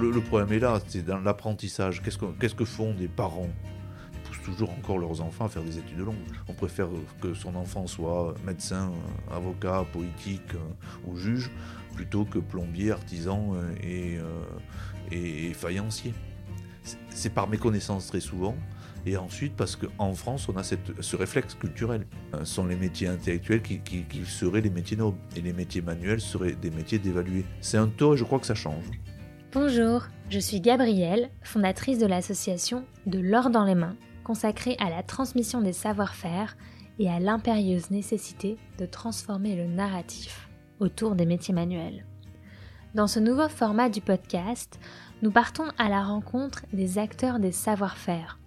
le, problème est là, c'est dans l'apprentissage. Qu'est-ce que, font des parents Ils poussent toujours encore leurs enfants à faire des études longues? On préfère que son enfant soit médecin, avocat, politique ou juge, plutôt que plombier, artisan et, et faïencier. C'est par méconnaissance très souvent. Et ensuite, parce qu'en France, on a ce réflexe culturel. Ce sont les métiers intellectuels qui, seraient les métiers nobles. Et les métiers manuels seraient des métiers dévalués. C'est un taux et je crois que ça change. Bonjour, je suis Gabrielle, fondatrice de l'association De l'or dans les mains, consacrée à la transmission des savoir-faire et à l'impérieuse nécessité de transformer le narratif autour des métiers manuels. Dans ce nouveau format du podcast, nous partons à la rencontre des acteurs des savoir-faire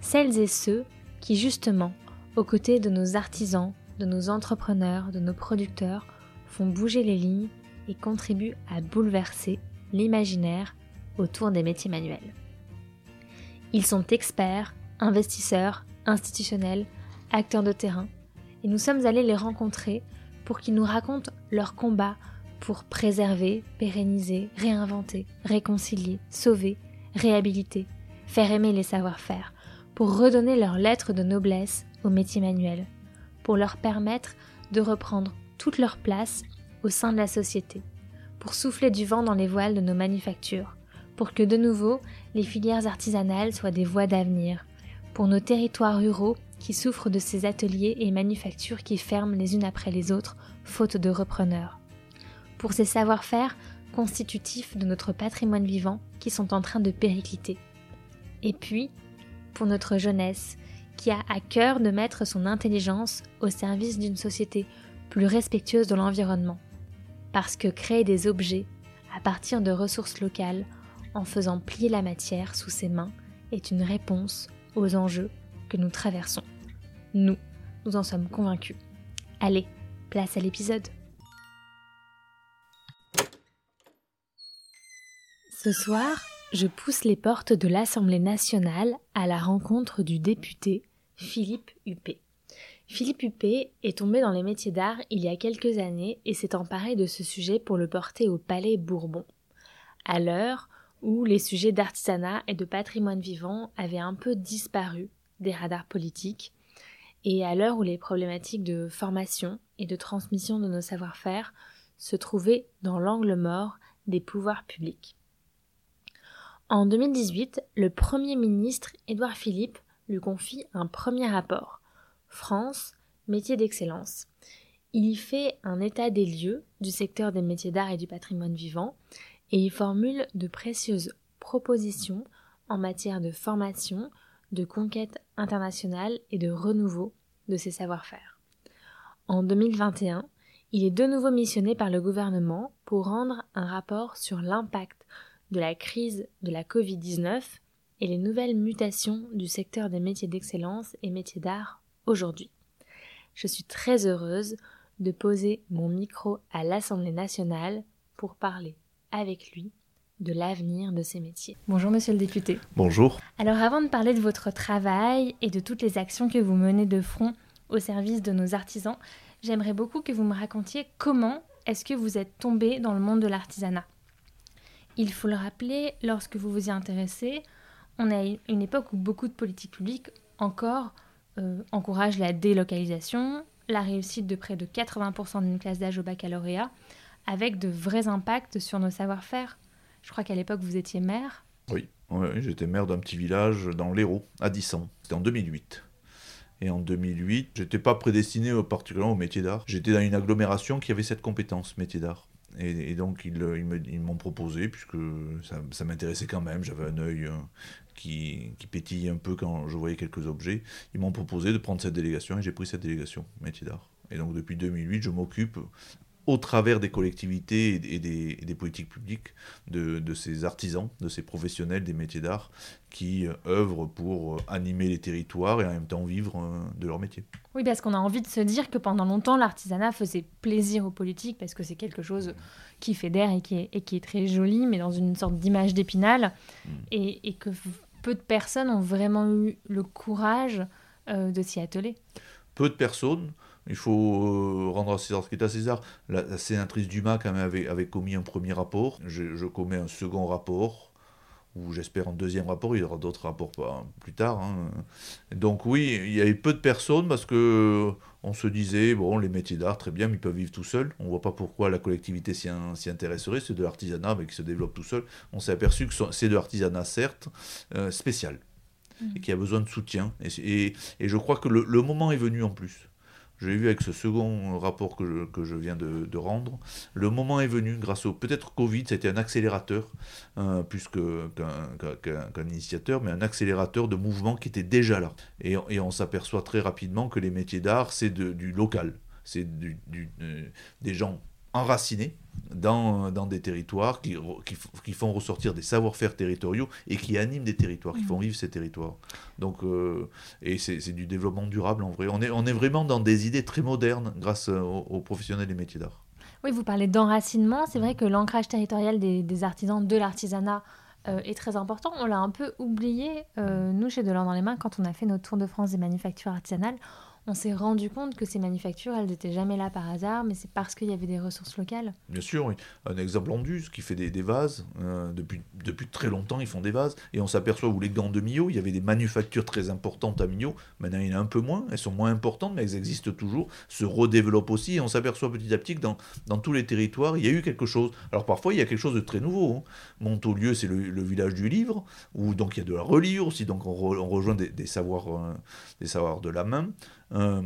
celles et ceux qui justement, aux côtés de nos artisans, de nos entrepreneurs, de nos producteurs, font bouger les lignes et contribuent à bouleverser l'imaginaire autour des métiers manuels. Ils sont experts, investisseurs, institutionnels, acteurs de terrain, et nous sommes allés les rencontrer pour qu'ils nous racontent leur combat pour préserver, pérenniser, réinventer, réconcilier, sauver, réhabiliter, faire aimer les savoir-faire, pour redonner leur lettre de noblesse aux métiers manuels, pour leur permettre de reprendre toute leur place au sein de la société, pour souffler du vent dans les voiles de nos manufactures, pour que de nouveau les filières artisanales soient des voies d'avenir, pour nos territoires ruraux qui souffrent de ces ateliers et manufactures qui ferment les unes après les autres, faute de repreneurs, pour ces savoir-faire constitutifs de notre patrimoine vivant qui sont en train de péricliter. Et puis, pour notre jeunesse, qui a à cœur de mettre son intelligence au service d'une société plus respectueuse de l'environnement. Parce que créer des objets à partir de ressources locales en faisant plier la matière sous ses mains est une réponse aux enjeux que nous traversons. Nous, nous en sommes convaincus. Allez, place à l'épisode. Ce soir, je pousse les portes de l'Assemblée nationale à la rencontre du député Philippe Huppé. Philippe Huppé est tombé dans les métiers d'art il y a quelques années et s'est emparé de ce sujet pour le porter au Palais Bourbon. À l'heure où les sujets d'artisanat et de patrimoine vivant avaient un peu disparu des radars politiques, et à l'heure où les problématiques de formation et de transmission de nos savoir-faire se trouvaient dans l'angle mort des pouvoirs publics. En 2018, le Premier ministre Édouard Philippe lui confie un premier rapport France, métier d'excellence. Il y fait un état des lieux du secteur des métiers d'art et du patrimoine vivant et y formule de précieuses propositions en matière de formation, de conquête internationale et de renouveau de ses savoir-faire. En 2021, il est de nouveau missionné par le gouvernement pour rendre un rapport sur l'impact de la crise de la Covid-19 et les nouvelles mutations du secteur des métiers d'excellence et métiers d'art aujourd'hui. Je suis très heureuse de poser mon micro à l'Assemblée nationale pour parler avec lui de l'avenir de ces métiers. Bonjour monsieur le député. Bonjour. Alors avant de parler de votre travail et de toutes les actions que vous menez de front au service de nos artisans, j'aimerais beaucoup que vous me racontiez comment est-ce que vous êtes tombé dans le monde de l'artisanat. Il faut le rappeler, lorsque vous vous y intéressez, on a une époque où beaucoup de politiques publiques encore euh, encouragent la délocalisation, la réussite de près de 80% d'une classe d'âge au baccalauréat, avec de vrais impacts sur nos savoir-faire. Je crois qu'à l'époque, vous étiez maire. Oui, j'étais maire d'un petit village dans l'Hérault, à Dissan. C'était en 2008. Et en 2008, j'étais pas prédestiné particulièrement au métier d'art. J'étais dans une agglomération qui avait cette compétence, métier d'art. Et, donc ils, ils m'ont proposé, puisque ça, m'intéressait quand même, j'avais un œil euh, qui, qui pétillait un peu quand je voyais quelques objets, ils m'ont proposé de prendre cette délégation et j'ai pris cette délégation, métier d'art. Et donc depuis 2008, je m'occupe au travers des collectivités et des, politiques publiques de, ces artisans, de ces professionnels des métiers d'art qui euh, œuvrent pour euh, animer les territoires et en même temps vivre euh, de leur métier. Oui, parce qu'on a envie de se dire que pendant longtemps, l'artisanat faisait plaisir aux politiques parce que c'est quelque chose qui fédère et qui, est, et qui est très joli, mais dans une sorte d'image d'épinal, mm. et, et, que peu de personnes ont vraiment eu le courage de s'y atteler. Peu de personnes. Il faut euh, rendre à César ce qui est à César. La, sénatrice Dumas quand même avait, commis un premier rapport. Je, commets un second rapport ou j'espère en deuxième rapport, il y aura d'autres rapports plus tard. Hein. Donc oui, il y avait peu de personnes parce que on se disait, bon, les métiers d'art, très bien, mais ils peuvent vivre tout seuls. On ne voit pas pourquoi la collectivité s'y intéresserait. C'est de l'artisanat, mais qui se développe tout seul. On s'est aperçu que c'est de l'artisanat, certes, euh, spécial, mmh. et qui a besoin de soutien. Et, je crois que le moment est venu en plus. Je l'ai vu avec ce second rapport que je, que je viens de, rendre. Le moment est venu, grâce au peut-être Covid, c'était un accélérateur, euh, plus qu'un initiateur, mais un accélérateur de mouvements qui était déjà là. Et, et on s'aperçoit très rapidement que les métiers d'art, c'est du local. C'est du, euh, des gens enracinés dans, dans des territoires qui, qui, qui font ressortir des savoir-faire territoriaux et qui animent des territoires, qui font mmh. vivre ces territoires. Donc, euh, et c'est du développement durable en vrai. On est, on est vraiment dans des idées très modernes grâce aux, professionnels des métiers d'art. Oui, vous parlez d'enracinement. C'est vrai que l'ancrage territorial des, des, artisans, de l'artisanat, euh, est très important. On l'a un peu oublié, euh, nous, chez Delors dans les mains, quand on a fait notre tour de France des manufactures artisanales on s'est rendu compte que ces manufactures, elles n'étaient jamais là par hasard, mais c'est parce qu'il y avait des ressources locales. Bien sûr. Un exemple Andus qui fait des, vases. Euh, depuis, depuis très longtemps, ils font des vases. Et on s'aperçoit où les gants de Millau, il y avait des manufactures très importantes à Millau. Maintenant, il y en a un peu moins. Elles sont moins importantes, mais elles existent toujours, se redéveloppent aussi. Et on s'aperçoit petit à petit que dans, dans tous les territoires, il y a eu quelque chose. Alors parfois, il y a quelque chose de très nouveau. Hein. Montaulieu, c'est le, village du livre, où donc il y a de la reliure aussi. Donc on, rejoint des, savoirs, euh, des savoirs de la main. Euh,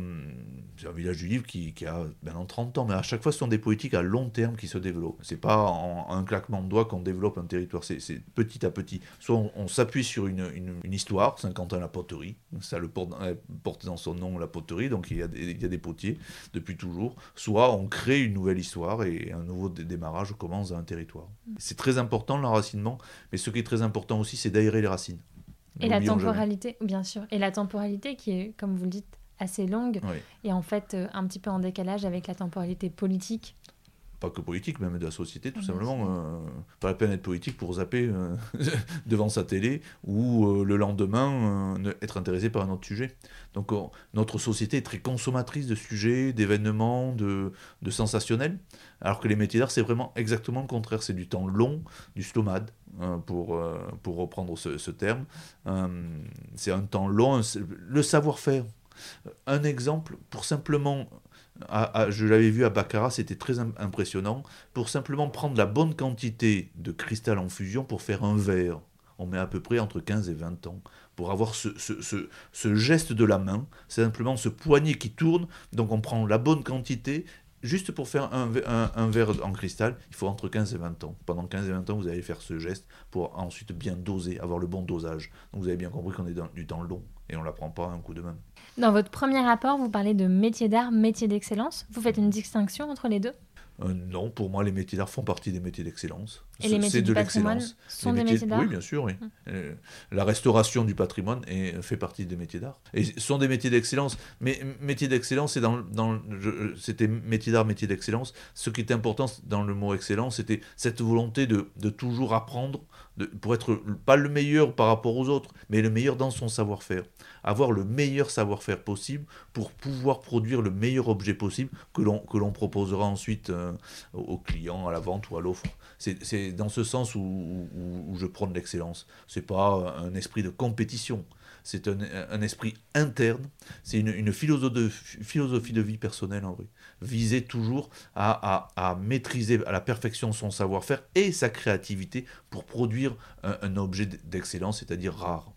c'est un village du livre qui, a maintenant 30 ans, mais à chaque fois, ce sont des politiques à long terme qui se développent. C'est pas en, un claquement de doigts qu'on développe un territoire, c'est petit à petit. Soit on, s'appuie sur une, une, histoire, Saint-Quentin la poterie, ça le porte, porte, dans son nom la poterie, donc il y, a des, il y, a des, potiers depuis toujours. Soit on crée une nouvelle histoire et un nouveau démarrage commence dans un territoire. C'est très important l'enracinement, mais ce qui est très important aussi, c'est d'aérer les racines. Et la temporalité, bien sûr. Et la temporalité qui est, comme vous le dites, assez longue et en fait euh, un petit peu en décalage avec la temporalité politique. Pas que politique, même de la société, tout simplement. Euh, pas la peine d'être politique pour zapper euh, devant sa télé ou le lendemain être intéressé par un autre sujet. Donc notre société est très consommatrice de sujets, d'événements, de, de sensationnels, alors que les métiers d'art, c'est vraiment exactement le contraire. C'est du temps long, du slomade, pour, pour reprendre ce, ce terme. c'est un temps long, le savoir-faire un exemple pour simplement je l'avais vu à Baccarat, c'était très impressionnant. Pour simplement prendre la bonne quantité de cristal en fusion pour faire un verre, on met à peu près entre 15 et 20 ans. Pour avoir ce, geste de la main, c'est simplement ce poignet qui tourne. Donc on prend la bonne quantité juste pour faire un, un, verre en cristal, il faut entre 15 et 20 ans. Pendant 15 et 20 ans, vous allez faire ce geste pour ensuite bien doser, avoir le bon dosage. Donc vous avez bien compris qu'on est dans du temps long et on ne l'apprend pas un coup de main. Dans votre premier rapport, vous parlez de métier d'art, métier d'excellence. Vous faites une distinction entre les deux? Euh, non, pour moi, les métiers d'art font partie des métiers d'excellence. Et les métiers du patrimoine sont des métiers, d'art Oui, bien sûr. Oui. Hum. Euh, la restauration du patrimoine est, fait partie des métiers d'art. Et ce sont des métiers d'excellence. Mais métier d'excellence, c'est dans, dans c'était métier d'art, métier d'excellence. Ce qui est important dans le mot excellence, c'était cette volonté de, de toujours apprendre, pour être pas le meilleur par rapport aux autres, mais le meilleur dans son savoir-faire. Avoir le meilleur savoir-faire possible pour pouvoir produire le meilleur objet possible que l'on proposera ensuite euh, au client, à la vente ou à l'offre. C'est dans ce sens où, je prône l'excellence. C'est pas un esprit de compétition, c'est un, esprit interne, c'est une, philosophie, de vie personnelle en vrai. Viser toujours à, maîtriser à la perfection son savoir-faire et sa créativité pour produire un objet d'excellence, c'est-à-dire rare.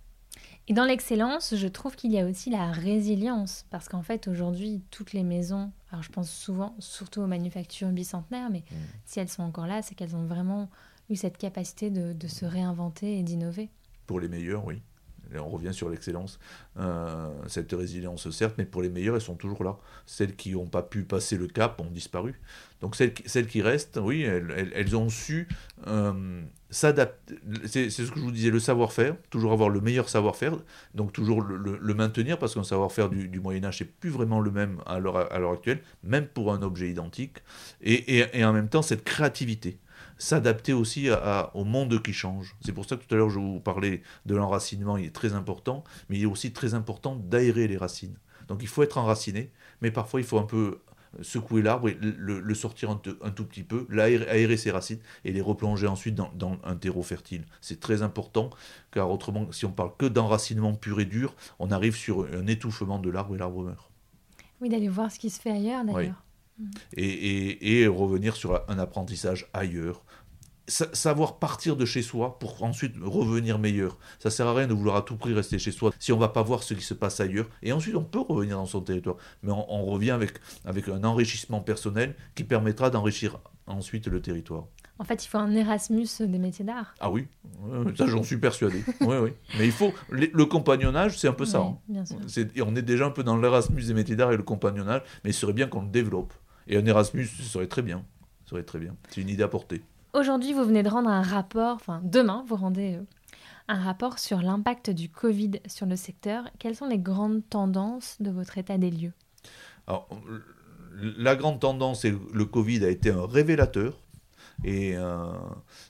Et dans l'excellence, je trouve qu'il y a aussi la résilience, parce qu'en fait, aujourd'hui, toutes les maisons, alors je pense souvent, surtout aux manufactures bicentenaires, mais mm. si elles sont encore là, c'est qu'elles ont vraiment eu cette capacité de, se réinventer et d'innover. Pour les meilleurs, oui. On revient sur l'excellence. Euh, cette résilience, certes, mais pour les meilleurs, elles sont toujours là. Celles qui n'ont pas pu passer le cap ont disparu. Donc celles, qui restent, oui, elles, ont su euh, s'adapter. C'est ce que je vous disais, le savoir-faire, toujours avoir le meilleur savoir-faire, donc toujours le, maintenir, parce qu'un savoir-faire du, Moyen-Âge, n'est plus vraiment le même à l'heure actuelle, même pour un objet identique, et, en même temps cette créativité s'adapter aussi au monde qui change. C'est pour ça que tout à l'heure je vous parlais de l'enracinement, il est très important, mais il est aussi très important d'aérer les racines. Donc il faut être enraciné, mais parfois il faut un peu secouer l'arbre et le, sortir un, tout petit peu, aérer ses racines et les replonger ensuite dans, un terreau fertile. C'est très important car autrement, si on parle que d'enracinement pur et dur, on arrive sur un étouffement de l'arbre et l'arbre meurt. Oui, d'aller voir ce qui se fait ailleurs d'ailleurs. Et, revenir sur un apprentissage ailleurs, savoir partir de chez soi pour ensuite revenir meilleur. Ça sert à rien de vouloir à tout prix rester chez soi si on va pas voir ce qui se passe ailleurs. Et ensuite, on peut revenir dans son territoire. Mais on, revient avec, avec un enrichissement personnel qui permettra d'enrichir ensuite le territoire. En fait, il faut un Erasmus des métiers d'art. Ah oui, ça j'en suis persuadé. oui, oui. Mais il faut le, compagnonnage, c'est un peu ça. Hein. Bien sûr. on est déjà un peu dans l'Erasmus des métiers d'art et le compagnonnage, mais il serait bien qu'on le développe. Et un Erasmus, ce serait très bien. Ce serait très bien. C'est une idée à porter. Aujourd'hui, vous venez de rendre un rapport, enfin demain, vous rendez euh, un rapport sur l'impact du Covid sur le secteur. Quelles sont les grandes tendances de votre état des lieux? Alors, La grande tendance, c'est que le Covid a été un révélateur. Et, euh,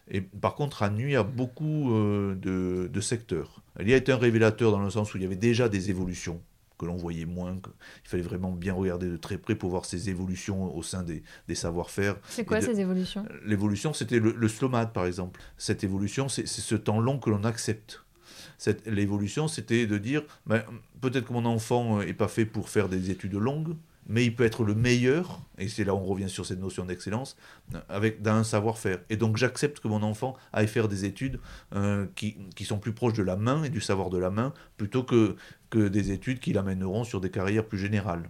et par contre, a nuit à beaucoup euh, de, de secteurs. Il y a été un révélateur dans le sens où il y avait déjà des évolutions que l'on voyait moins. Il fallait vraiment bien regarder de très près pour voir ces évolutions au sein des, savoir-faire. C'est quoi ces évolutions? L'évolution, c'était le, le par exemple. Cette évolution, c'est ce temps long que l'on accepte. L'évolution, c'était de dire, ben, peut-être que mon enfant n'est pas fait pour faire des études longues, mais il peut être le meilleur, et c'est là où on revient sur cette notion d'excellence, avec dans un savoir-faire. Et donc j'accepte que mon enfant aille faire des études euh, qui, sont plus proches de la main et du savoir de la main, plutôt que, des études qui l'amèneront sur des carrières plus générales.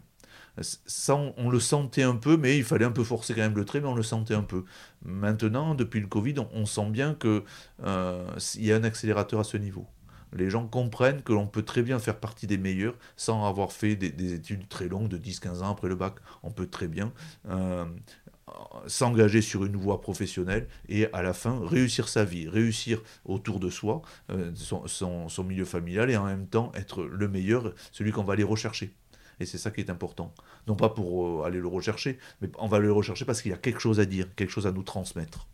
On, le sentait un peu, mais il fallait un peu forcer quand même le trait, mais on le sentait un peu. Maintenant, depuis le Covid, on, sent bien qu'il euh, y a un accélérateur à ce niveau les gens comprennent que l'on peut très bien faire partie des meilleurs sans avoir fait des, études très longues de 10-15 ans après le bac. On peut très bien euh, s'engager sur une voie professionnelle et à la fin réussir sa vie, réussir autour de soi, euh, son, milieu familial et en même temps être le meilleur, celui qu'on va aller rechercher. Et c'est ça qui est important. Non pas pour euh, aller le rechercher, mais on va le rechercher parce qu'il y a quelque chose à dire, quelque chose à nous transmettre.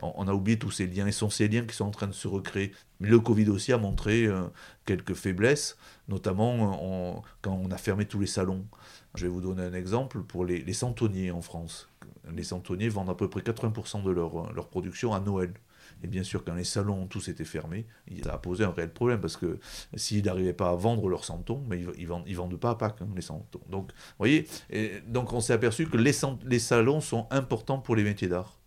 On, a oublié tous ces liens, liens qui sont en train de se recréer. Le Covid aussi a montré euh, quelques faiblesses, notamment euh, quand on a fermé tous les salons. Je vais vous donner un exemple pour les, les centonniers en France. Les centonniers vendent à peu près 80% de leur, leur production à Noël. Et bien sûr, quand les salons ont tous été fermés, ça a posé un réel problème parce que s'ils n'arrivaient pas à vendre leurs santons, mais ils ne vendent, vendent, pas à Pâques, hein, les santons. Donc, vous voyez, et donc on s'est aperçu que les, les salons sont importants pour les métiers d'art.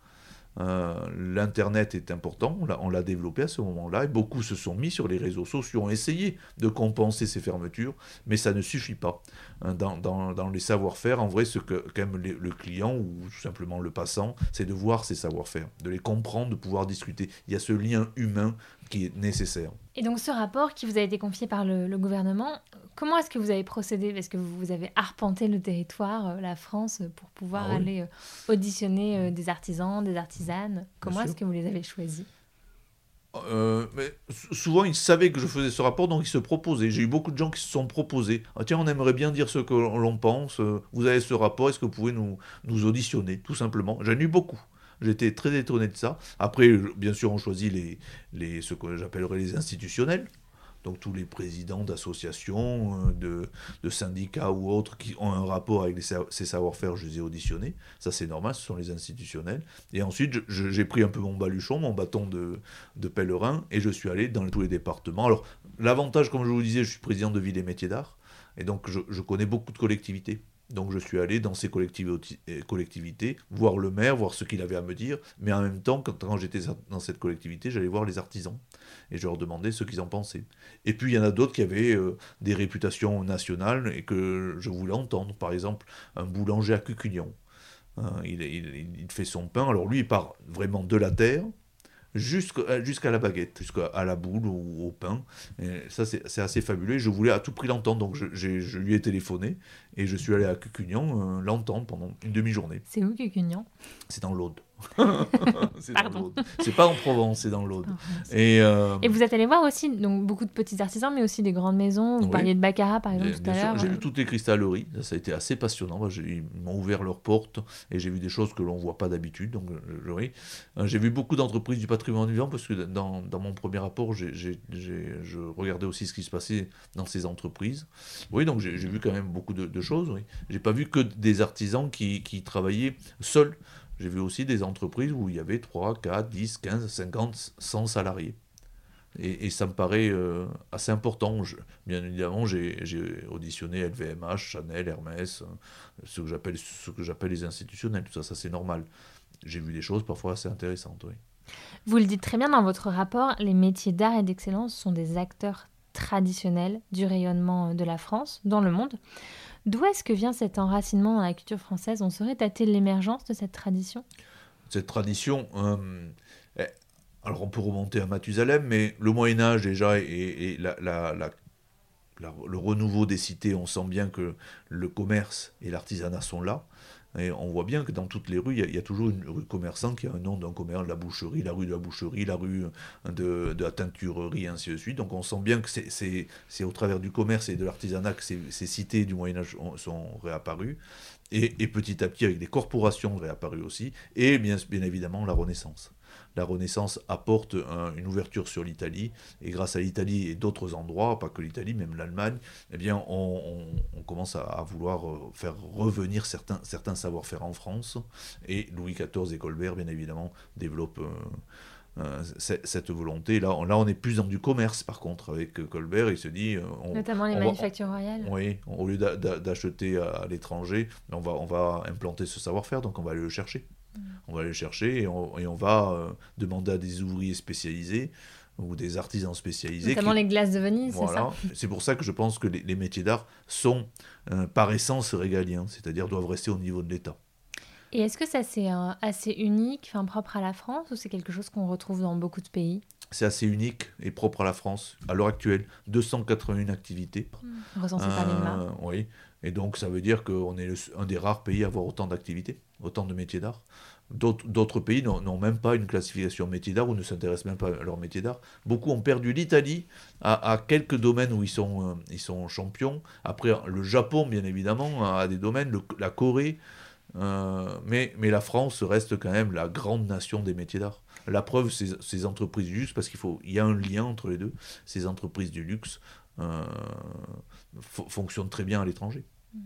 Euh, L'Internet est important, on l'a développé à ce moment-là, et beaucoup se sont mis sur les réseaux sociaux, ont essayé de compenser ces fermetures, mais ça ne suffit pas. Hein, dans, les savoir-faire, en vrai, ce qu'aime le client ou tout simplement le passant, c'est de voir ces savoir-faire, de les comprendre, de pouvoir discuter. Il y a ce lien humain qui est nécessaire. Et donc ce rapport qui vous a été confié par le, gouvernement, comment est-ce que vous avez procédé? Est-ce que vous avez arpenté le territoire, euh, la France, pour pouvoir ah aller euh, auditionner euh, des artisans, des artisanes Comment est-ce que vous les avez choisis? Mais souvent, ils savaient que je faisais ce rapport, donc ils se proposaient. J'ai eu beaucoup de gens qui se sont proposés. Ah, tiens, on aimerait bien dire ce que l'on pense. Vous avez ce rapport, est-ce que vous pouvez nous, nous auditionner Tout simplement? J'en ai eu beaucoup. J'étais très étonné de ça. Après, bien sûr, on choisit les, les, ce que j'appellerais les institutionnels. Donc tous les présidents d'associations, euh, de, syndicats ou autres qui ont un rapport avec ces savoir-faire, je les ai auditionnés. Ça c'est normal, ce sont les institutionnels. Et ensuite, j'ai pris un peu mon baluchon, mon bâton de, pèlerin, et je suis allé dans tous les départements. Alors l'avantage, comme je vous disais, je suis président de Ville et Métiers d'Art, et donc je connais beaucoup de collectivités. Donc je suis allé dans ces collectivités, voir le maire, voir ce qu'il avait à me dire, mais en même temps, quand, j'étais dans cette collectivité, j'allais voir les artisans et je leur demandais ce qu'ils en pensaient. Et puis il y en a d'autres qui avaient euh, des réputations nationales et que je voulais entendre. Par exemple, un boulanger à Cucugnan. Hein, il, fait son pain, alors lui il part vraiment de la terre, euh, jusqu'à la baguette, jusqu'à la boule ou au pain. Et ça, c'est assez fabuleux. Je voulais à tout prix l'entendre, donc je, je, lui ai téléphoné et je suis allé à Cucugnan euh, l'entendre pendant une demi-journée. C'est où Cucugnan? C'est dans l'Aude. c'est dans l'Aude. C'est pas en Provence, c'est dans l'Aude. Et, euh, Et, vous êtes allé voir aussi donc, beaucoup de petits artisans, mais aussi des grandes maisons. Vous parliez de Baccarat, par exemple, tout à l'heure. J'ai vu toutes les cristalleries. Ça a été assez passionnant. Ils m'ont ouvert leurs portes et j'ai vu des choses que l'on voit pas d'habitude. Donc, oui. Euh, j'ai vu beaucoup d'entreprises du patrimoine vivant parce que dans, dans mon premier rapport, j'ai, je regardais aussi ce qui se passait dans ces entreprises. Oui, donc j'ai, vu quand même beaucoup de, choses. Oui. J'ai pas vu que des artisans qui, qui travaillaient seuls. J'ai vu aussi des entreprises où il y avait 3, 4, 10, 15, 50, 100 salariés. Et, ça me paraît euh, assez important. bien évidemment, j'ai auditionné LVMH, Chanel, Hermès, euh, ce que j'appelle les institutionnels. Tout ça, ça c'est normal. J'ai vu des choses parfois assez intéressantes. Vous le dites très bien dans votre rapport, les métiers d'art et d'excellence sont des acteurs traditionnels du rayonnement de la France dans le monde. D'où est-ce que vient cet enracinement dans la culture française? On saurait dater l'émergence de cette tradition? Cette tradition, euh, eh, alors on peut remonter à Mathusalem, mais le Moyen Âge déjà et, le renouveau des cités, on sent bien que le commerce et l'artisanat sont là. Et on voit bien que dans toutes les rues, il y, a toujours une rue commerçante qui a un nom d'un commerce, la boucherie, la rue de la boucherie, la rue de, la teinturerie, ainsi de suite. Donc on sent bien que c'est au travers du commerce et de l'artisanat que ces, cités du Moyen-Âge sont réapparues. Et, petit à petit avec des corporations réapparues aussi, et bien, bien évidemment la Renaissance la Renaissance apporte une ouverture sur l'Italie, et grâce à l'Italie et d'autres endroits, pas que l'Italie, même l'Allemagne, eh bien, on, commence à, vouloir euh, faire revenir certains, certains savoir-faire en France, et Louis XIV et Colbert, bien évidemment, développent... Euh, euh, cette volonté. Là, là, on est plus dans du commerce, par contre, avec Colbert, il se dit... Notamment les manufactures royales. Oui, au lieu d'acheter à, l'étranger, on va, on va implanter ce savoir-faire, donc on va aller le chercher. On va aller chercher et on, va euh, demander à des ouvriers spécialisés ou des artisans spécialisés. Notamment les glaces de Venise, c'est ça? C'est pour ça que je pense que les, métiers d'art sont euh, par essence régaliens, c'est-à-dire doivent rester au niveau de l'État. Et est-ce que ça c'est euh, assez unique, enfin propre à la France, ou c'est quelque chose qu'on retrouve dans beaucoup de pays? C'est assez unique et propre à la France. À l'heure actuelle, 281 activités. Mmh. Recensées par l'INMA. Oui, et donc ça veut dire qu'on est un des rares pays à avoir autant d'activités, autant de métiers d'art. D'autres pays n'ont même pas une classification métier d'art ou ne s'intéressent même pas à leur métier d'art. Beaucoup ont perdu l'Italie à, quelques domaines où ils sont, euh, ils sont champions. Après, le Japon, bien évidemment, a des domaines, la Corée. Euh, mais, la France reste quand même la grande nation des métiers d'art. La preuve, c'est ces entreprises du luxe, parce qu'il il y a un lien entre les deux. Ces entreprises du luxe euh, fonctionnent très bien à l'étranger. Mmh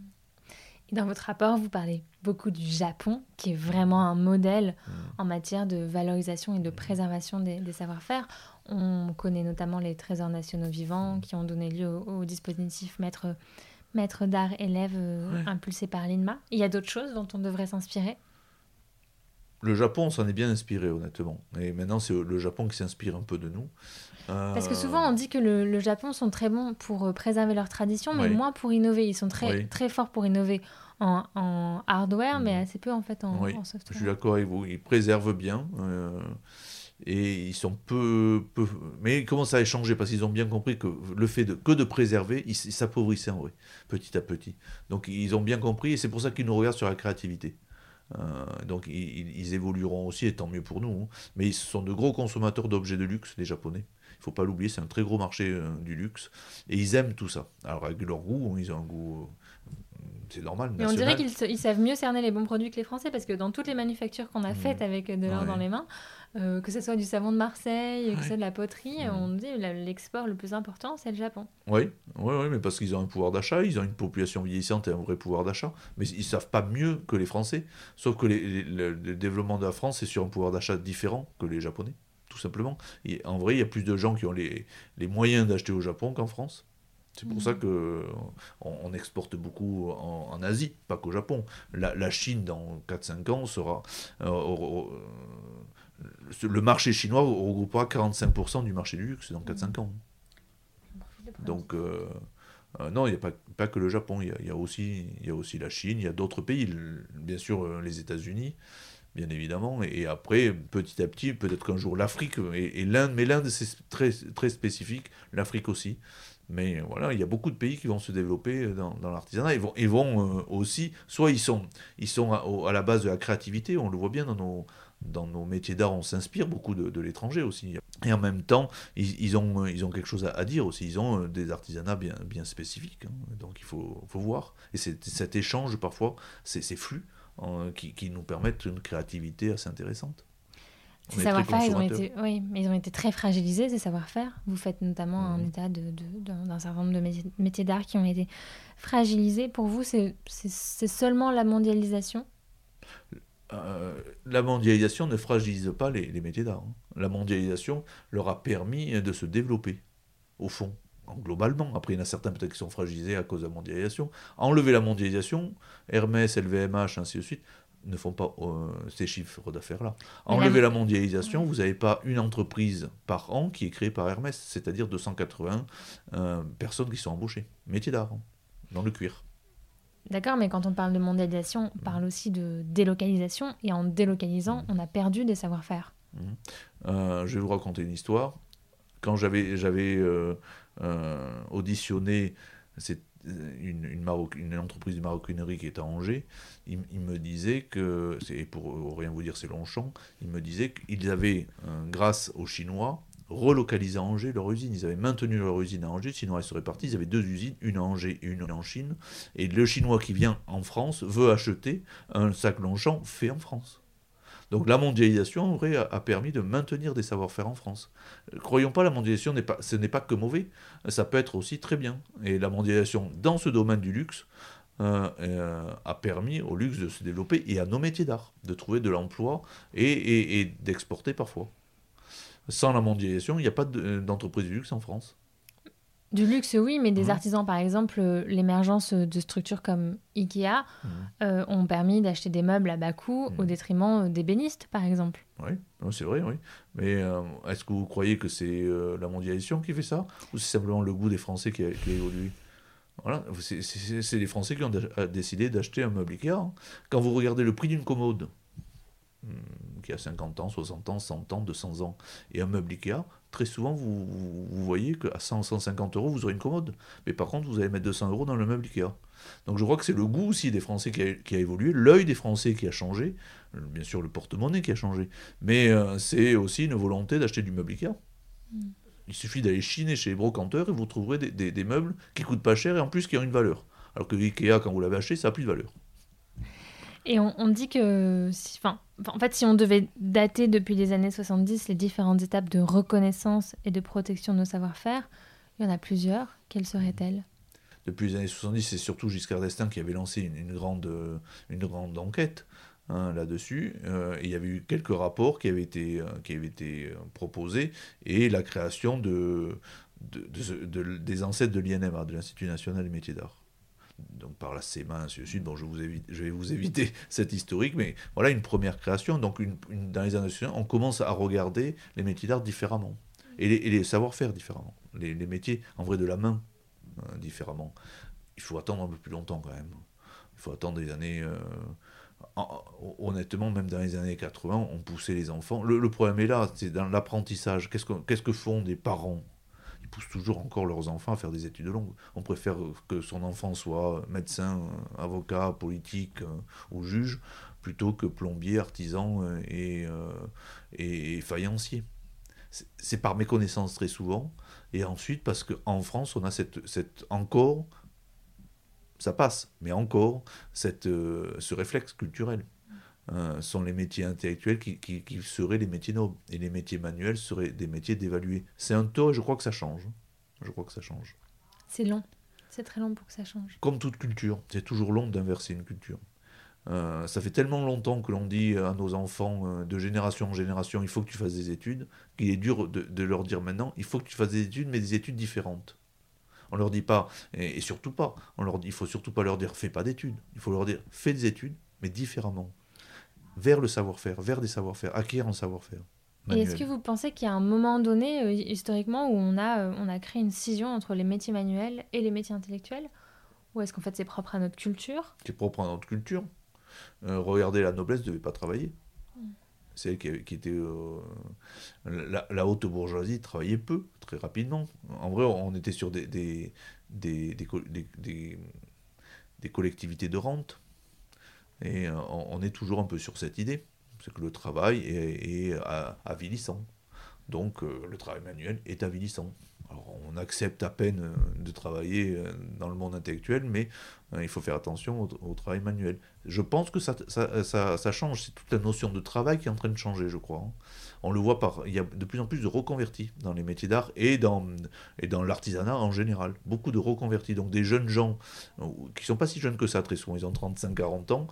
dans votre rapport, vous parlez beaucoup du Japon, qui est vraiment un modèle mm. en matière de valorisation et de préservation des, savoir-faire. On connaît notamment les trésors nationaux vivants mm. qui ont donné lieu au, dispositif maître, maître d'art élève euh, impulsé par l'INMA. Il y a d'autres choses dont on devrait s'inspirer? Le Japon s'en est bien inspiré, honnêtement. Et maintenant, c'est le Japon qui s'inspire un peu de nous. Parce que souvent, on dit que le, Japon sont très bons pour euh, préserver leurs traditions, mais moins pour innover. Ils sont très, très forts pour innover en, hardware, mais mm. assez peu en fait en, software. Je suis d'accord avec vous. Ils préservent bien. Euh, et ils sont peu, peu, mais ils commencent à échanger parce qu'ils ont bien compris que le fait de que de préserver, ils s'appauvrissaient en vrai, petit à petit. Donc ils ont bien compris et c'est pour ça qu'ils nous regardent sur la créativité. Euh, donc ils, évolueront aussi et tant mieux pour nous. Hein. Mais ils sont de gros consommateurs d'objets de luxe, les Japonais. Il faut pas l'oublier, c'est un très gros marché euh, du luxe. Et ils aiment tout ça. Alors avec leur goût, hein, ils ont un goût euh, c'est normal. Mais on dirait qu'ils savent mieux cerner les bons produits que les Français parce que dans toutes les manufactures qu'on a mmh. faites avec de l'or dans les mains, euh, que ce soit du savon de Marseille, que ce soit de la poterie, on dit l'export le plus important, c'est le Japon. Oui, oui, oui mais parce qu'ils ont un pouvoir d'achat, ils ont une population vieillissante et un vrai pouvoir d'achat, mais ils savent pas mieux que les Français. Sauf que le développement de la France est sur un pouvoir d'achat différent que les Japonais tout simplement. Et en vrai, il y a plus de gens qui ont les, les moyens d'acheter au Japon qu'en France. C'est pour ça mmh. que on, exporte beaucoup en, Asie, pas qu'au Japon. La, Chine, dans 4-5 ans, sera. Euh, le marché chinois regroupera 45% du marché du luxe dans 4-5 mmh. ans. Donc, euh, euh, non, il n'y a pas, pas, que le Japon, il y, a aussi, y a aussi la Chine, il y a d'autres pays, bien sûr les États-Unis bien évidemment. Et, après, petit à petit, peut-être qu'un jour l'Afrique et, l'Inde, mais l'Inde c'est très, très spécifique, l'Afrique aussi, Mais voilà, il y a beaucoup de pays qui vont se développer dans, l'artisanat. Ils vont, vont aussi, soit ils sont, ils sont à, la base de la créativité, on le voit bien dans nos, dans nos métiers d'art, on s'inspire beaucoup de, l'étranger aussi. Et en même temps, ils, ont, ils ont quelque chose à, dire aussi. Ils ont des artisanats bien, bien spécifiques. Hein. Donc il faut, faut voir. Et cet échange, parfois, ces flux, qui, qui, nous permettent une créativité assez intéressante. Ces savoir-faire, ils ont été, oui, mais ils ont été très fragilisés, ces savoir-faire. Vous faites notamment un mhm. état de, d'un certain nombre de métiers, d'art qui ont été fragilisés. Pour vous, c'est, c'est, seulement la mondialisation? Euh, La mondialisation ne fragilise pas les, les métiers d'art. Hein. La mondialisation leur a permis de se développer, au fond globalement. Après, il y en a certains peut-être qui sont fragilisés à cause de la mondialisation. Enlever la mondialisation, Hermès, LVMH, ainsi de suite, ne font pas euh, ces chiffres d'affaires-là. Enlever la... mondialisation, vous n'avez pas une entreprise par an qui est créée par Hermès, c'est-à-dire 280 euh, personnes qui sont embauchées. Métier d'art, hein, dans le cuir. D'accord, mais quand on parle de mondialisation, on parle aussi de délocalisation, et en délocalisant, on a perdu des savoir-faire. Mmh. Euh, je vais vous raconter une histoire. Quand j'avais euh, auditionné une, une, entreprise de maroquinerie qui est à Angers, il, me disait que, et pour rien vous dire c'est Longchamp, il me disait qu'ils avaient, euh, grâce aux Chinois, relocalisé à Angers leur usine. Ils avaient maintenu leur usine à Angers, sinon elle serait partie. Ils avaient deux usines, une à Angers et une en Chine. Et le Chinois qui vient en France veut acheter un sac Longchamp fait en France. Donc la mondialisation aurait a, permis de maintenir des savoir-faire en France. Croyons pas, la mondialisation n'est pas, ce n'est pas que mauvais, ça peut être aussi très bien. Et la mondialisation dans ce domaine du luxe euh, euh, a permis au luxe de se développer et à nos métiers d'art de trouver de l'emploi et, et d'exporter parfois. Sans la mondialisation, il n'y a pas d'entreprise du luxe en France. Du luxe, oui, mais des mmh. artisans, par exemple, euh, l'émergence de structures comme Ikea mmh. euh, ont permis d'acheter des meubles à bas coût au mmh. détriment euh, des bénistes, par exemple. Oui, c'est vrai, oui. Mais est-ce que vous croyez que c'est la mondialisation qui fait ça Ou c'est simplement le goût des Français qui a, évolué? Voilà, c'est les Français qui ont décidé d'acheter un meuble Ikea. Hein. Quand vous regardez le prix d'une commode, qui a 50 ans, 60 ans, 100 ans, 200 ans, et un meuble Ikea, très souvent, vous, vous voyez qu'à 100, 150 euros, vous aurez une commode. Mais par contre, vous allez mettre 200 euros dans le meuble Ikea. Donc je crois que c'est le goût aussi des Français qui a, qui a évolué, l'œil des Français qui a changé, bien sûr le porte-monnaie qui a changé, mais euh, c'est aussi une volonté d'acheter du meuble Ikea. Mm. Il suffit d'aller chiner chez les brocanteurs et vous trouverez des, des, des, meubles qui coûtent pas cher et en plus qui ont une valeur. Alors que Ikea, quand vous l'avez acheté, ça n'a plus de valeur. Et on, dit que, enfin, en fait, si on devait dater depuis les années 70 les différentes étapes de reconnaissance et de protection de nos savoir-faire, il y en a plusieurs. Quelles seraient-elles? Depuis les années 70, c'est surtout Giscard d'Estaing qui avait lancé une, grande, une grande enquête hein, là-dessus. Euh, il y avait eu quelques rapports qui avaient été, euh, qui avaient été euh, proposés et la création de, de des ancêtres de l'INMA, de l'Institut national des métiers d'art donc par la CEMA, ainsi de suite. Bon, je, vous évite, je vais vous éviter cette historique, mais voilà une première création. Donc une, dans les années 60, on commence à regarder les métiers d'art différemment et les, savoir-faire différemment, les, métiers en vrai de la main euh, différemment. Il faut attendre un peu plus longtemps quand même. Il faut attendre des années. Euh, honnêtement, même dans les années 80, on poussait les enfants. Le, problème est là, c'est dans l'apprentissage. Qu'est-ce qu'est-ce que font des parents poussent toujours encore leurs enfants à faire des études longues. On préfère que son enfant soit médecin, avocat, politique euh, ou juge, plutôt que plombier, artisan euh, et, euh, faïencier. C'est par méconnaissance très souvent, et ensuite parce qu'en France, on a cette encore, ça passe, mais encore, cette, ce réflexe culturel. Euh, sont les métiers intellectuels qui, qui, seraient les métiers nobles. Et les métiers manuels seraient des métiers dévalués. C'est un taux et je crois que ça change. Je crois que ça change. C'est long. C'est très long pour que ça change. Comme toute culture, c'est toujours long d'inverser une culture. Euh, ça fait tellement longtemps que l'on dit à nos enfants, euh, de génération en génération, il faut que tu fasses des études, qu'il est dur de, leur dire maintenant, il faut que tu fasses des études, mais des études différentes. On leur dit pas, et, et surtout pas, on leur dit, il faut surtout pas leur dire, fais pas d'études. Il faut leur dire, fais des études, mais différemment vers le savoir-faire, vers des savoir-faire, acquérir un savoir-faire. Et est-ce que vous pensez qu'il y a un moment donné, euh, historiquement, où on a, euh, on a créé une scission entre les métiers manuels et les métiers intellectuels? Ou est-ce qu'en fait c'est propre à notre culture? C'est propre à notre culture. Euh, regardez, la noblesse ne devait pas travailler. Hmm. celle qui, qui était la, la, haute bourgeoisie travaillait peu, très rapidement. En vrai, on était sur des, des, des, des, des collectivités de rente. Et on, est toujours un peu sur cette idée, c'est que le travail est, est avilissant. Donc le travail manuel est avilissant on accepte à peine euh, de travailler euh, dans le monde intellectuel, mais euh, il faut faire attention au, travail manuel. Je pense que ça, change, c'est toute la notion de travail qui est en train de changer, je crois. Hein. On le voit par, il y a de plus en plus de reconvertis dans les métiers d'art et dans, et dans l'artisanat en général. Beaucoup de reconvertis, donc des jeunes gens qui ne sont pas si jeunes que ça, très souvent, ils ont 35-40 ans,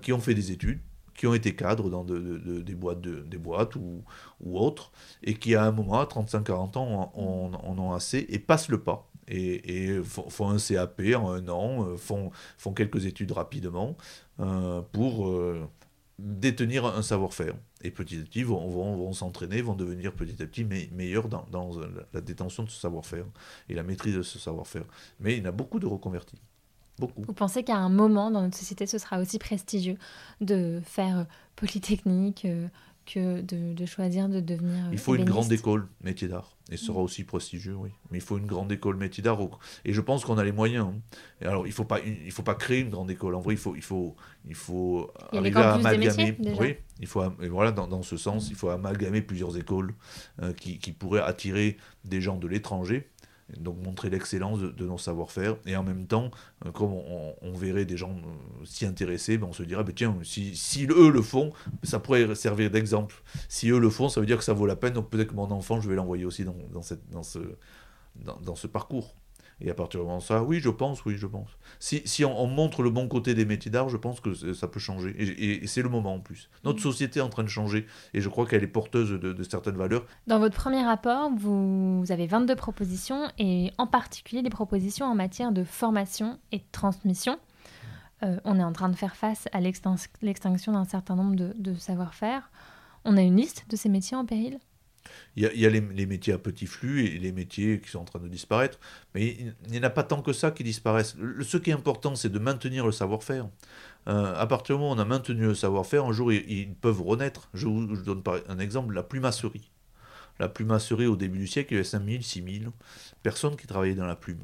qui ont fait des études, qui ont été cadres dans des boîtes, des boîtes ou, autres, et qui à un moment, à 35-40 ans, en, ont assez et passent le pas. Et, font, un CAP en un an, euh, font, quelques études rapidement euh, pour euh, détenir un savoir-faire. Et petit à petit, vont, vont, vont s'entraîner, vont devenir petit à petit meilleurs dans, dans la détention de ce savoir-faire et la maîtrise de ce savoir-faire. Mais il y en a beaucoup de reconvertis. Vous pensez qu'à un moment dans notre société, ce sera aussi prestigieux de faire euh, Polytechnique euh, que de, choisir de devenir. Euh, il faut une grande école métier d'art. Et ce sera aussi prestigieux, oui. Mais il faut une grande école métier d'art. Et je pense qu'on a les moyens. Hein. Et alors, il ne faut, pas, il faut pas créer une grande école. En vrai, il faut, il faut, il faut arriver à amalgamer. oui, il faut, et voilà, dans, dans ce sens, il faut amalgamer plusieurs écoles qui, qui pourraient attirer des gens de l'étranger donc montrer l'excellence de, nos savoir-faire, et en même temps, euh, comme on, verrait des gens euh, s'y intéresser, ben on se dirait, ben tiens, si, si, eux le font, ça pourrait servir d'exemple. Si eux le font, ça veut dire que ça vaut la peine, donc peut-être que mon enfant, je vais l'envoyer aussi dans, ce parcours. Et à partir de ça, oui, je pense, oui, je pense. Si, si on, montre le bon côté des métiers d'art, je pense que ça peut changer. Et, c'est le moment en plus. Notre mm. société est en train de changer et je crois qu'elle est porteuse de, certaines valeurs. Dans votre premier rapport, vous, avez 22 propositions et en particulier des propositions en matière de formation et de transmission. Euh, on est en train de faire face à l'extinction d'un certain nombre de, de savoir-faire. On a une liste de ces métiers en péril? Il y a, les, métiers à petit flux et les métiers qui sont en train de disparaître, mais il n'y en a pas tant que ça qui disparaissent. ce qui est important, c'est de maintenir le savoir-faire. Euh, à partir du moment où on a maintenu le savoir-faire, un jour, ils, peuvent renaître. Je vous donne un exemple, la plumasserie. La plumasserie, au début du siècle, il y avait 5000, 6000 personnes qui travaillaient dans la plume.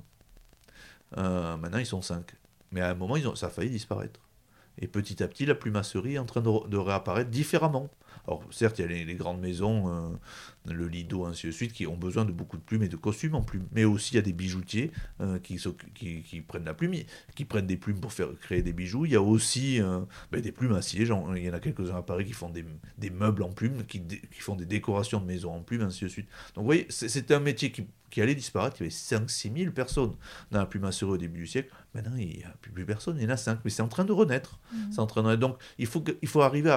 Euh, maintenant, ils sont 5. Mais à un moment, ils ont, ça a failli disparaître. Et petit à petit, la plumasserie est en train de réapparaître différemment. Alors, certes, il y a les, grandes maisons, euh, le Lido, ainsi de suite, qui ont besoin de beaucoup de plumes et de costumes en plumes. Mais aussi, il y a des bijoutiers euh, qui, qui, prennent la plume, qui prennent des plumes pour faire créer des bijoux. Il y a aussi euh, ben, des plumes acier. il y en a quelques-uns à Paris qui font des, meubles en plumes, qui, font des décorations de maisons en plumes, ainsi de suite. Donc, vous voyez, c'était un métier qui, allait disparaître. Il y avait 5-6 000 personnes dans la plumasserie au début du siècle. Maintenant, il n'y a plus, personne, il y en a 5. Mais c'est en train de renaître. Mmh. C'est en train de Donc, il faut, il faut arriver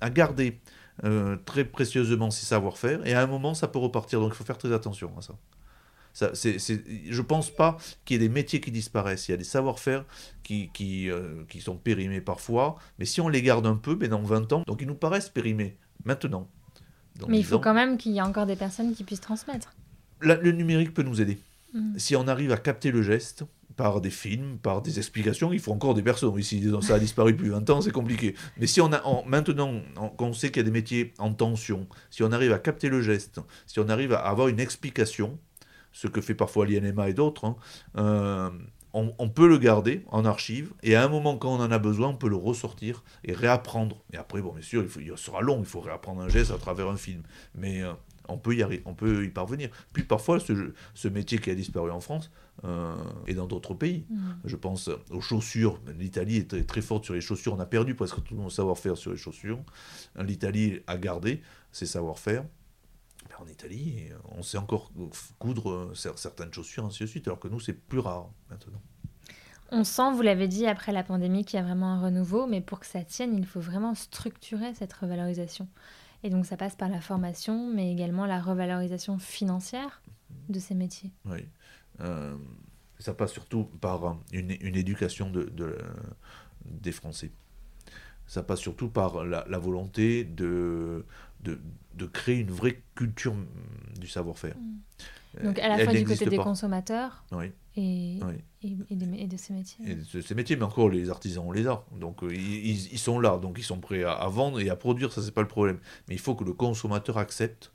à garder euh, très précieusement ses savoir-faire, et à un moment, ça peut repartir. Donc il faut faire très attention à ça. ça c'est, je pense pas qu'il y ait des métiers qui disparaissent. Il y a des savoir-faire qui, qui, euh, qui, sont périmés parfois, mais si on les garde un peu, ben dans 20 ans, donc ils nous paraissent périmés maintenant. mais il faut quand même qu'il y ait encore des personnes qui puissent transmettre. le numérique peut nous aider. Mm. Si on arrive à capter le geste, par des films, par des explications. Il faut encore des personnes. Si ça a disparu depuis 20 ans, c'est compliqué. Mais si on a, maintenant qu'on sait qu'il y a des métiers en tension, si on arrive à capter le geste, si on arrive à avoir une explication, ce que fait parfois l'INMA et d'autres, hein, euh, on, peut le garder en archive, et à un moment, quand on en a besoin, on peut le ressortir et réapprendre. Et après, bon, bien sûr, il, sera long, il faut réapprendre un geste à travers un film. Mais euh, on peut y arriver, on peut y parvenir. Puis parfois, ce métier qui a disparu en France euh, et dans d'autres pays. Mm. Je pense aux chaussures. L'Italie est très, forte sur les chaussures. On a perdu presque tout mon savoir-faire sur les chaussures. L'Italie a gardé ses savoir-faire. En Italie, on sait encore coudre certaines chaussures, ainsi de suite, alors que nous, c'est plus rare maintenant. On sent, vous l'avez dit, après la pandémie, qu'il y a vraiment un renouveau, mais pour que ça tienne, il faut vraiment structurer cette revalorisation. Et donc ça passe par la formation, mais également la revalorisation financière de ces métiers. Oui. Euh, ça passe surtout par une, éducation de, des Français. Ça passe surtout par la, volonté de, de, créer une vraie culture du savoir-faire. Mm. Donc à la Elle fois du côté des consommateurs Oui. et, Oui. et, et des- et de ces métiers. Et de ces métiers, mais encore les artisans, on les a. Donc euh, ils, ils- ils sont là, donc ils sont prêts à, à vendre et à produire, ça c'est pas le problème. Mais il faut que le consommateur accepte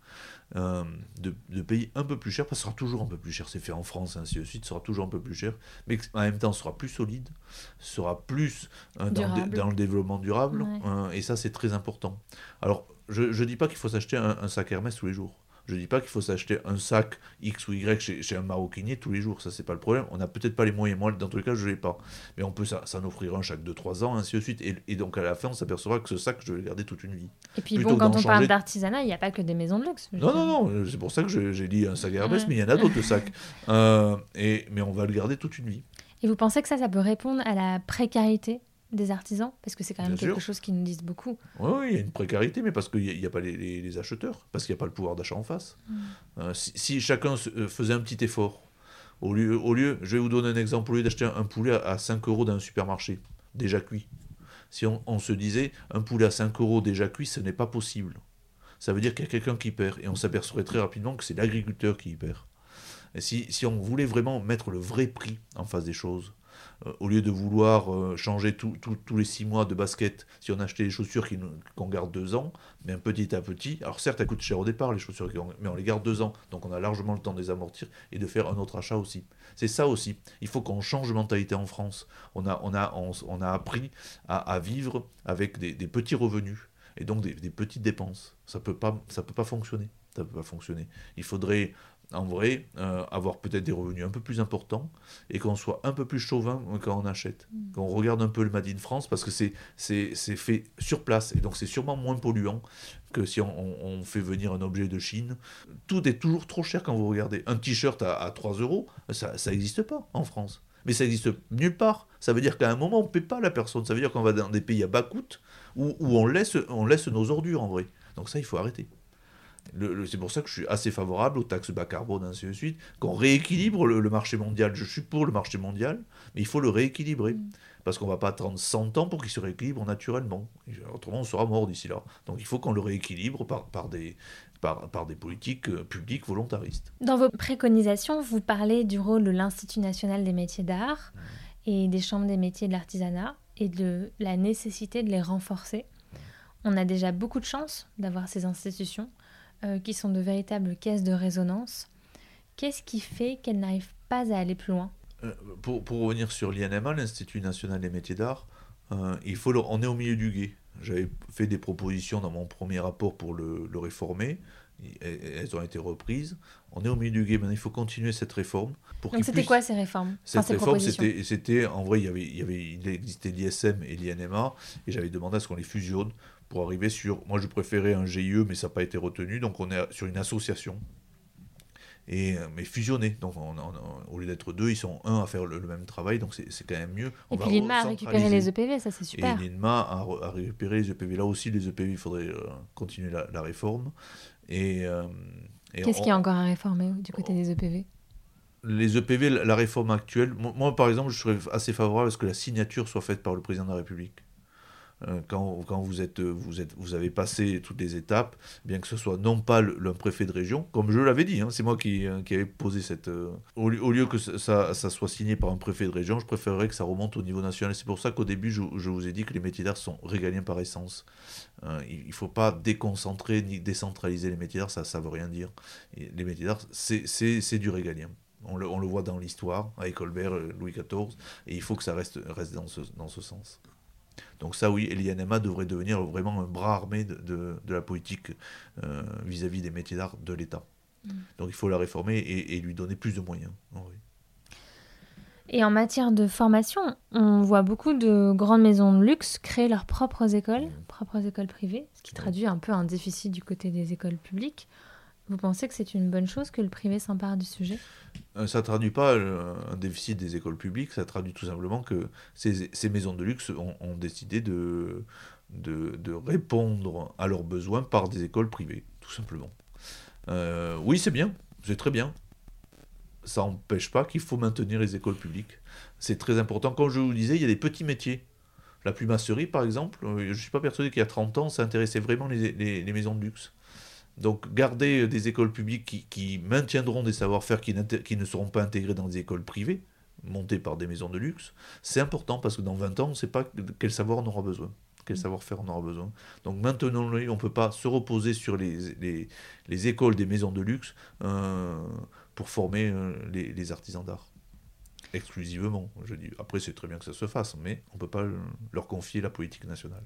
euh, de, de payer un peu plus cher, parce que ce sera toujours un peu plus cher, c'est fait en France, ainsi de suite, ce sera toujours un peu plus cher, mais en même temps ce sera plus solide, ce sera plus euh, dans, le, dans développement durable, Ouais. euh, et ça c'est très important. Alors je ne dis pas qu'il faut s'acheter un, un sac Hermès tous les jours. Je dis pas qu'il faut s'acheter un sac X ou Y chez, chez un maroquinier tous les jours, ça c'est pas le problème. On n'a peut-être pas les moyens, moi dans tous les cas je l'ai pas. Mais on peut ça- s'en offrir un chaque 2-3 ans, ainsi de suite. Et, et donc à la fin on s'apercevra que ce sac je vais le garder toute une vie. Et puis plutôt bon, quand on parle d'artisanat, il n'y a pas que des maisons de luxe. Non, non, non, c'est pour ça que j'ai dit un sac Hermès, Ouais. mais il y en a d'autres sacs. Euh, et, mais on va le garder toute une vie. Et vous pensez que ça, ça peut répondre à la précarité? Des artisans Parce que c'est quand même Bien quelque sûr. chose qui nous disent beaucoup. Oui, il y a une précarité, mais parce qu'il n'y a, il y a pas les, les- les acheteurs, parce qu'il n'y a pas le pouvoir d'achat en face. Euh, si, si chacun euh, faisait un petit effort, au lieu, au lieu, je vais vous donner un exemple, au lieu d'acheter un, un poulet à, à 5 euros dans un supermarché, déjà cuit, si on, on se disait un poulet à 5 euros déjà cuit, ce n'est pas possible. Ça veut dire qu'il y a quelqu'un qui perd, et on s'apercevrait très rapidement que c'est l'agriculteur qui y perd. Et si, si on voulait vraiment mettre le vrai prix en face des choses, au lieu de vouloir euh, changer tous les six mois de basket, si on achetait des chaussures qu'on garde deux ans, mais petit à petit, alors certes, elles coûtent cher au départ, les chaussures, mais on les garde deux ans, donc on a largement le temps de les amortir et de faire un autre achat aussi. C'est ça aussi. Il faut qu'on change de mentalité en France. On a, appris à, vivre avec des, petits revenus et donc des, petites dépenses. Ça ça peut pas fonctionner. Ça peut pas fonctionner. Il faudrait, en vrai, euh, avoir peut-être des revenus un peu plus importants et qu'on soit un peu plus chauvin quand on achète. Qu'on regarde un peu le Made in France parce que c'est c'est c'est fait sur place et donc c'est sûrement moins polluant que si on, on- on fait venir un objet de Chine. Tout est toujours trop cher quand vous regardez. Un t-shirt à, à 3 euros, ça n'existe pas en France. Mais ça existe nulle part. Ça veut dire qu'à un moment, on ne paie pas la personne. Ça veut dire qu'on va dans des pays à bas coût où, où on, laisse, on laisse nos ordures en vrai. Donc ça, il faut arrêter. C'est pour ça que je suis assez favorable aux taxes bas carbone, ainsi de suite, qu'on rééquilibre le, le marché mondial. Je suis pour le marché mondial, mais il faut le rééquilibrer. Parce qu'on ne va pas attendre 100 ans pour qu'il se rééquilibre naturellement. Autrement, on sera mort d'ici là. Donc il faut qu'on le rééquilibre par, par, des, par, par des politiques euh, publiques volontaristes. Dans vos préconisations, vous parlez du rôle de l'Institut national des métiers d'art et des chambres des métiers de l'artisanat et de la nécessité de les renforcer. On a déjà beaucoup de chance d'avoir ces institutions euh, qui sont de véritables caisses de résonance. Qu'est-ce qui fait qu'elles n'arrivent pas à aller plus loin? Euh, pour, pour revenir sur l'INMA, l'Institut national des métiers d'art, euh, il faut on est au milieu du guet. J'avais fait des propositions dans mon premier rapport pour le réformer. Elles ont été reprises. On est au milieu du. Maintenant, il faut continuer cette réforme. Pour Donc c'était quoi ces réformes cette Enfin, ces réforme, c'était, en vrai, il, y avait, il, y avait, il existait l'ISM et l'INMA, et j'avais demandé à ce qu'on les fusionne pour arriver sur. Moi, je préférais un GIE, mais ça n'a pas été retenu, donc on est sur une association. Et, euh, mais fusionné. Donc, on- on- au lieu d'être deux, ils sont un à faire le, le même travail, donc c'est, quand même mieux. On Et puis l'INMA a récupéré les EPV, ça c'est super. Et l'INMA a, récupéré les EPV. Là aussi, les EPV, il faudrait euh, continuer la, la réforme. Et, euh, et Qu'est-ce on- qu'il y a encore à réformer du côté des EPV les EPV, la réforme actuelle, moi, moi, par exemple, je serais assez favorable à ce que la signature soit faite par le président de la République. Euh, quand, quand vous, êtes, vous, êtes, vous avez passé toutes les étapes, bien que ce soit non pas le, le préfet de région, comme je l'avais dit, hein, c'est moi qui, euh, qui avais posé cette... euh, au, au lieu que ça, ça- soit signé par un préfet de région, je préférerais que ça remonte au niveau national. C'est pour ça qu'au début, je, je vous ai dit que les métiers d'art sont régaliens par essence. Euh, il ne faut pas déconcentrer ni décentraliser les métiers d'art, ça ne veut rien dire. Les métiers d'art, c'est du régalien. On le, on le voit dans l'histoire, avec Colbert, euh, Louis XIV, et il faut que ça reste, reste dans, ce, dans ce sens. Donc ça, oui, et l'INMA devrait devenir vraiment un bras armé de, de- de la politique euh, vis-à-vis des métiers d'art de l'État. Donc il faut la réformer et, et lui donner plus de moyens. Et en matière de formation, on voit beaucoup de grandes maisons de luxe créer leurs propres écoles, propres écoles privées, ce qui traduit un peu un déficit du côté des écoles publiques. Vous pensez que c'est une bonne chose que le privé s'empare du sujet? Euh, Ça ne traduit pas euh, un déficit des écoles publiques, ça traduit tout simplement que ces, maisons de luxe ont, décidé de, répondre à leurs besoins par des écoles privées, tout simplement. Euh, oui, c'est bien, c'est très bien. Ça n'empêche pas qu'il faut maintenir les écoles publiques. C'est très important. Comme je vous disais, il y a des petits métiers. La plumasserie, par exemple, je ne suis pas persuadé qu'il y a 30 ans, ça intéressait vraiment les maisons de luxe. Donc garder des écoles publiques qui, maintiendront des savoir-faire qui, qui, ne seront pas intégrés dans des écoles privées, montées par des maisons de luxe, c'est important parce que dans 20 ans, on ne sait pas quel savoir on aura besoin, quel savoir-faire on aura besoin. Donc maintenant, on ne peut pas se reposer sur les, les, les écoles des maisons de luxe euh, pour former euh, les, les artisans d'art exclusivement. Je dis, après, c'est très bien que ça se fasse, mais on ne peut pas leur confier la politique nationale.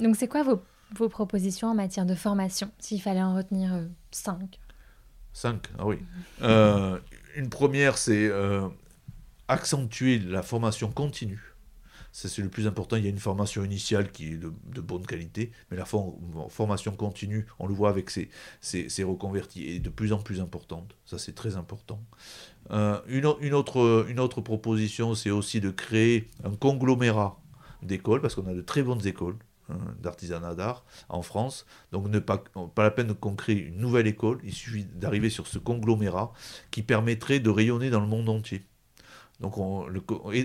Donc, c'est quoi vos vos propositions en matière de formation, s'il fallait en retenir euh, cinq Cinq, ah oui. Euh, une première, c'est euh, accentuer la formation continue. Ça, c'est le plus important. Il y a une formation initiale qui est de, bonne qualité, mais la formation continue, on le voit avec ces, ces, reconvertis, est de plus en plus importante. Ça, c'est très important. une, une, autre, une autre proposition, c'est aussi de créer un conglomérat d'écoles, parce qu'on a de très bonnes écoles. Hein, d'artisanat d'art en France. Donc ne pas, pas la peine qu'on crée une nouvelle école, il suffit d'arriver sur ce conglomérat qui permettrait de rayonner dans le monde entier. Donc on,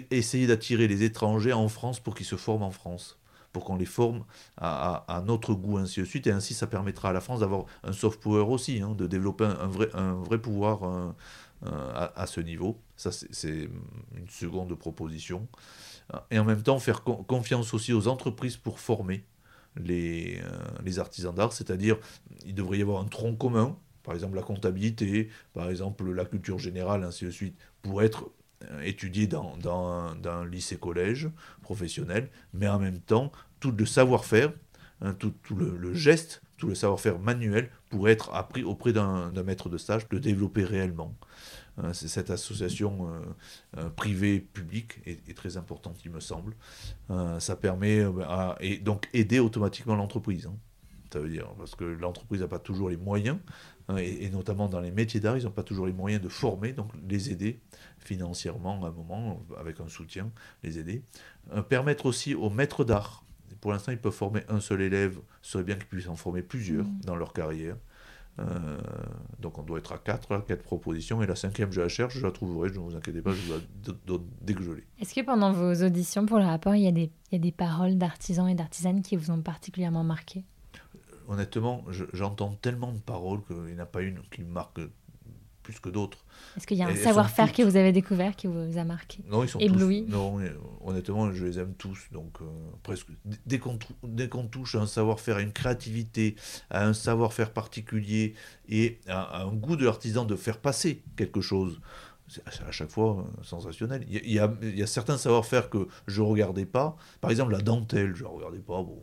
essayer d'attirer les étrangers en France pour qu'ils se forment en France, pour qu'on les forme à, notre goût, ainsi de suite. Et ainsi ça permettra à la France d'avoir un soft power aussi, hein, de développer un, vrai, un vrai pouvoir euh, euh, à, ce niveau. Ça c'est une seconde proposition et en même temps faire confiance aussi aux entreprises pour former les, euh, les artisans d'art, c'est-à-dire il devrait y avoir un tronc commun, par exemple la comptabilité, par exemple la culture générale, ainsi de suite, pour être euh, étudié dans, dans, un, lycée-collège professionnel, mais en même temps tout le savoir-faire, hein, tout, tout le, le, geste, tout le savoir-faire manuel pour être appris auprès d'un maître de stage, le développer réellement. Hein, cette association euh, euh, privée-publique est, très importante, il me semble. Euh, ça permet et donc aider automatiquement l'entreprise. Hein. ça veut dire, parce que l'entreprise n'a pas toujours les moyens, hein, et, notamment dans les métiers d'art, ils n'ont pas toujours les moyens de former, donc les aider financièrement à un moment, avec un soutien, les aider. permettre aussi aux maîtres d'art, pour l'instant ils peuvent former un seul élève, ce serait bien qu'ils puissent en former plusieurs mmh. dans leur carrière. Euh, donc on doit être à 4, 4 propositions, et la cinquième, je la cherche, je la trouverai, ne vous inquiétez pas, je vous la donne dès que je l'ai. Est-ce que pendant vos auditions pour le rapport, il y a des, il y a des paroles d'artisans et d'artisanes qui vous ont particulièrement marqué? Honnêtement, j'entends tellement de paroles qu'il n'y en a pas une qui me marque plus que d'autres. Est-ce qu'il y a un savoir-faire que vous avez découvert qui vous a marqué Non, ils sont ébloui Non, honnêtement, je les aime tous. Donc, euh, presque. Dès qu'on touche à un savoir-faire, à une créativité, à un savoir-faire particulier et à, un goût de l'artisan de faire passer quelque chose, c'est à chaque fois euh, sensationnel. Il y, a, il y a certains savoir-faire que je ne regardais pas. Par exemple, la dentelle, je ne regardais pas. Bon,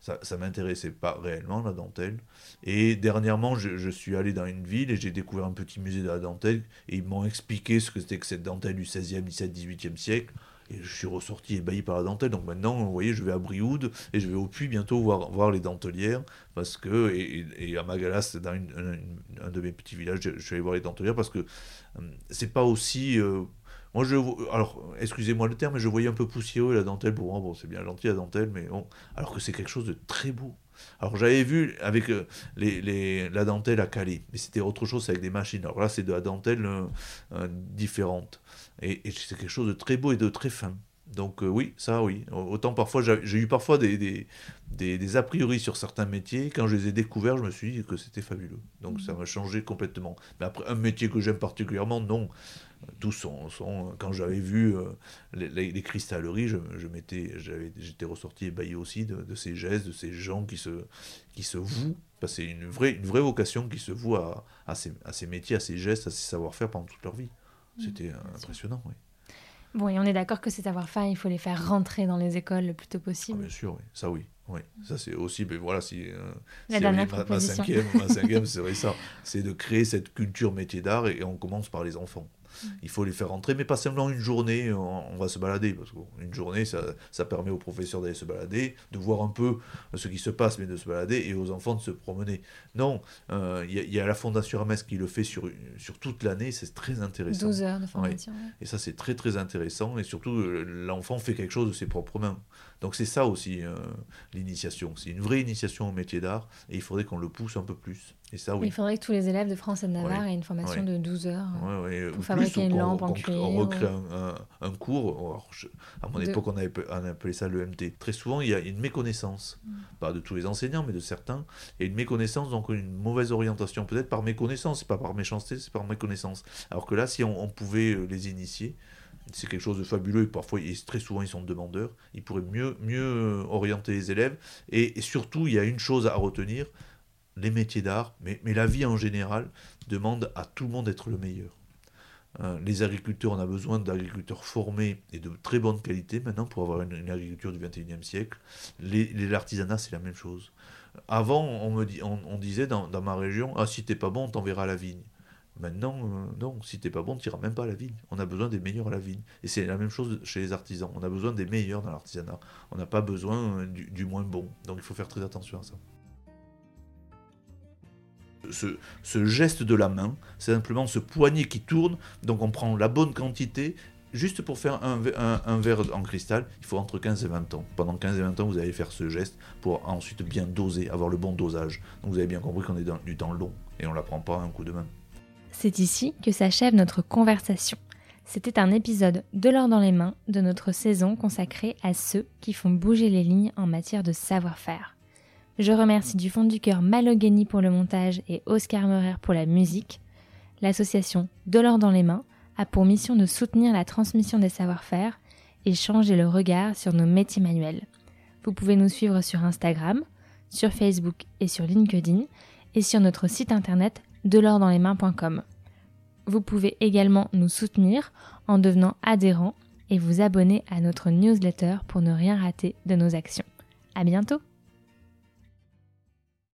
ça, ça m'intéressait pas réellement, la dentelle. Et dernièrement, je, suis allé dans une ville et j'ai découvert un petit musée de la dentelle et ils m'ont expliqué ce que c'était que cette dentelle du 16e, 17 18e siècle. Et je suis ressorti ébahi par la dentelle. Donc maintenant, vous voyez, je vais à Brioude et je vais au Puy bientôt voir, les dentelières. Parce que, et, à Magalas, dans un de mes petits villages, je, suis allé voir les dentelières parce que euh, c'est pas aussi. Euh, moi, je, alors, excusez-moi le terme, mais je voyais un peu poussiéreux la dentelle. Pour moi, bon, c'est bien gentil la dentelle, mais bon, alors que c'est quelque chose de très beau. Alors, j'avais vu avec euh, les, les, la dentelle à Calais, mais c'était autre chose avec des machines. Alors là, c'est de la dentelle euh, euh, différente. Et, c'est quelque chose de très beau et de très fin. Donc oui, ça oui. Autant parfois, j'ai eu parfois des, des, des, a priori sur certains métiers. Quand je les ai découverts, je me suis dit que c'était fabuleux. Donc ça mmh. m'a changé complètement. Mais après, un métier que j'aime particulièrement, non tous sont, sont, quand j'avais vu euh, les, cristalleries, je, je j'étais ressorti ébahi aussi de, ces gestes, de ces gens qui se, qui se vouent. C'est une vraie, une vraie vocation qui se voue à, à, ces, à ces métiers, à ces gestes, à ces savoir-faire pendant toute leur vie. Mmh, C'était impressionnant, oui. Bon, et on est d'accord que ces savoir-faire, il faut les faire rentrer dans les écoles le plus tôt possible. Ah, bien sûr, oui. Ça, oui. oui. Ça, c'est aussi, mais voilà, si, euh, La dernière ma, cinquième, ma cinquième c'est vrai ça. C'est de créer cette culture métier d'art et on commence par les enfants. Il faut les faire rentrer, mais pas seulement une journée, on, va se balader. Parce qu'une journée, ça, ça, permet aux professeurs d'aller se balader, de voir un peu ce qui se passe, mais de se balader, et aux enfants de se promener. Non, euh, il y, a la Fondation Hermès qui le fait sur, sur toute l'année, c'est très intéressant. 12 heures de formation. Et ça, c'est très très intéressant, et surtout, euh, l'enfant fait quelque chose de ses propres mains. Donc c'est ça aussi euh, l'initiation. C'est une vraie initiation au métier d'art, et il faudrait qu'on le pousse un peu plus. Et ça, oui. Il faudrait que tous les élèves de France et de Navarre aient une formation de 12 heures euh, pour favoriser juste une qu'on- lampe en cuir on recrée ou- un, un- un cours. Alors, je- à mon De- époque, on, avait, on appelait ça l'EMT. Très souvent, il y a une méconnaissance, Mm. pas de tous les enseignants, mais de certains. Il y a une méconnaissance, donc une mauvaise orientation, peut-être par méconnaissance, c'est pas par méchanceté, c'est par méconnaissance. Alors que là, si on, on pouvait euh, les initier, c'est quelque chose de fabuleux. Et parfois, très souvent, ils sont demandeurs. Ils pourraient mieux, mieux euh, orienter les élèves. Et, surtout, il y a une chose à retenir les métiers d'art, mais, la vie en général, demande à tout le monde d'être le meilleur. Euh, les agriculteurs, on a besoin d'agriculteurs formés et de très bonne qualité maintenant pour avoir une, agriculture du 21e siècle. L'artisanat, c'est la même chose. Avant, on, disait dans, ma région, ah, si t'es pas bon, on t'enverra la vigne. Maintenant, euh, non, si t'es pas bon, tu n'iras même pas à la vigne. On a besoin des meilleurs à la vigne. Et c'est la même chose chez les artisans. On a besoin des meilleurs dans l'artisanat. On n'a pas besoin euh, du, moins bon. Donc il faut faire très attention à ça. Ce, geste de la main, c'est simplement ce poignet qui tourne. Donc on prend la bonne quantité. Juste pour faire un verre en cristal, il faut entre 15 et 20 ans. Pendant 15 et 20 ans, vous allez faire ce geste pour ensuite bien doser, avoir le bon dosage. Donc vous avez bien compris qu'on est dans du temps long et on ne l'apprend pas à un coup de main. C'est ici que s'achève notre conversation. C'était un épisode de l'or dans les mains de notre saison consacrée à ceux qui font bouger les lignes en matière de savoir-faire. Je remercie du fond du cœur Malogany pour le montage et Oscar Meurer pour la musique. L'association De l'or dans les mains a pour mission de soutenir la transmission des savoir-faire et changer le regard sur nos métiers manuels. Vous pouvez nous suivre sur Instagram, sur Facebook et sur LinkedIn et sur notre site internet delordanslesmains.com. Vous pouvez également nous soutenir en devenant adhérent et vous abonner à notre newsletter pour ne rien rater de nos actions. À bientôt!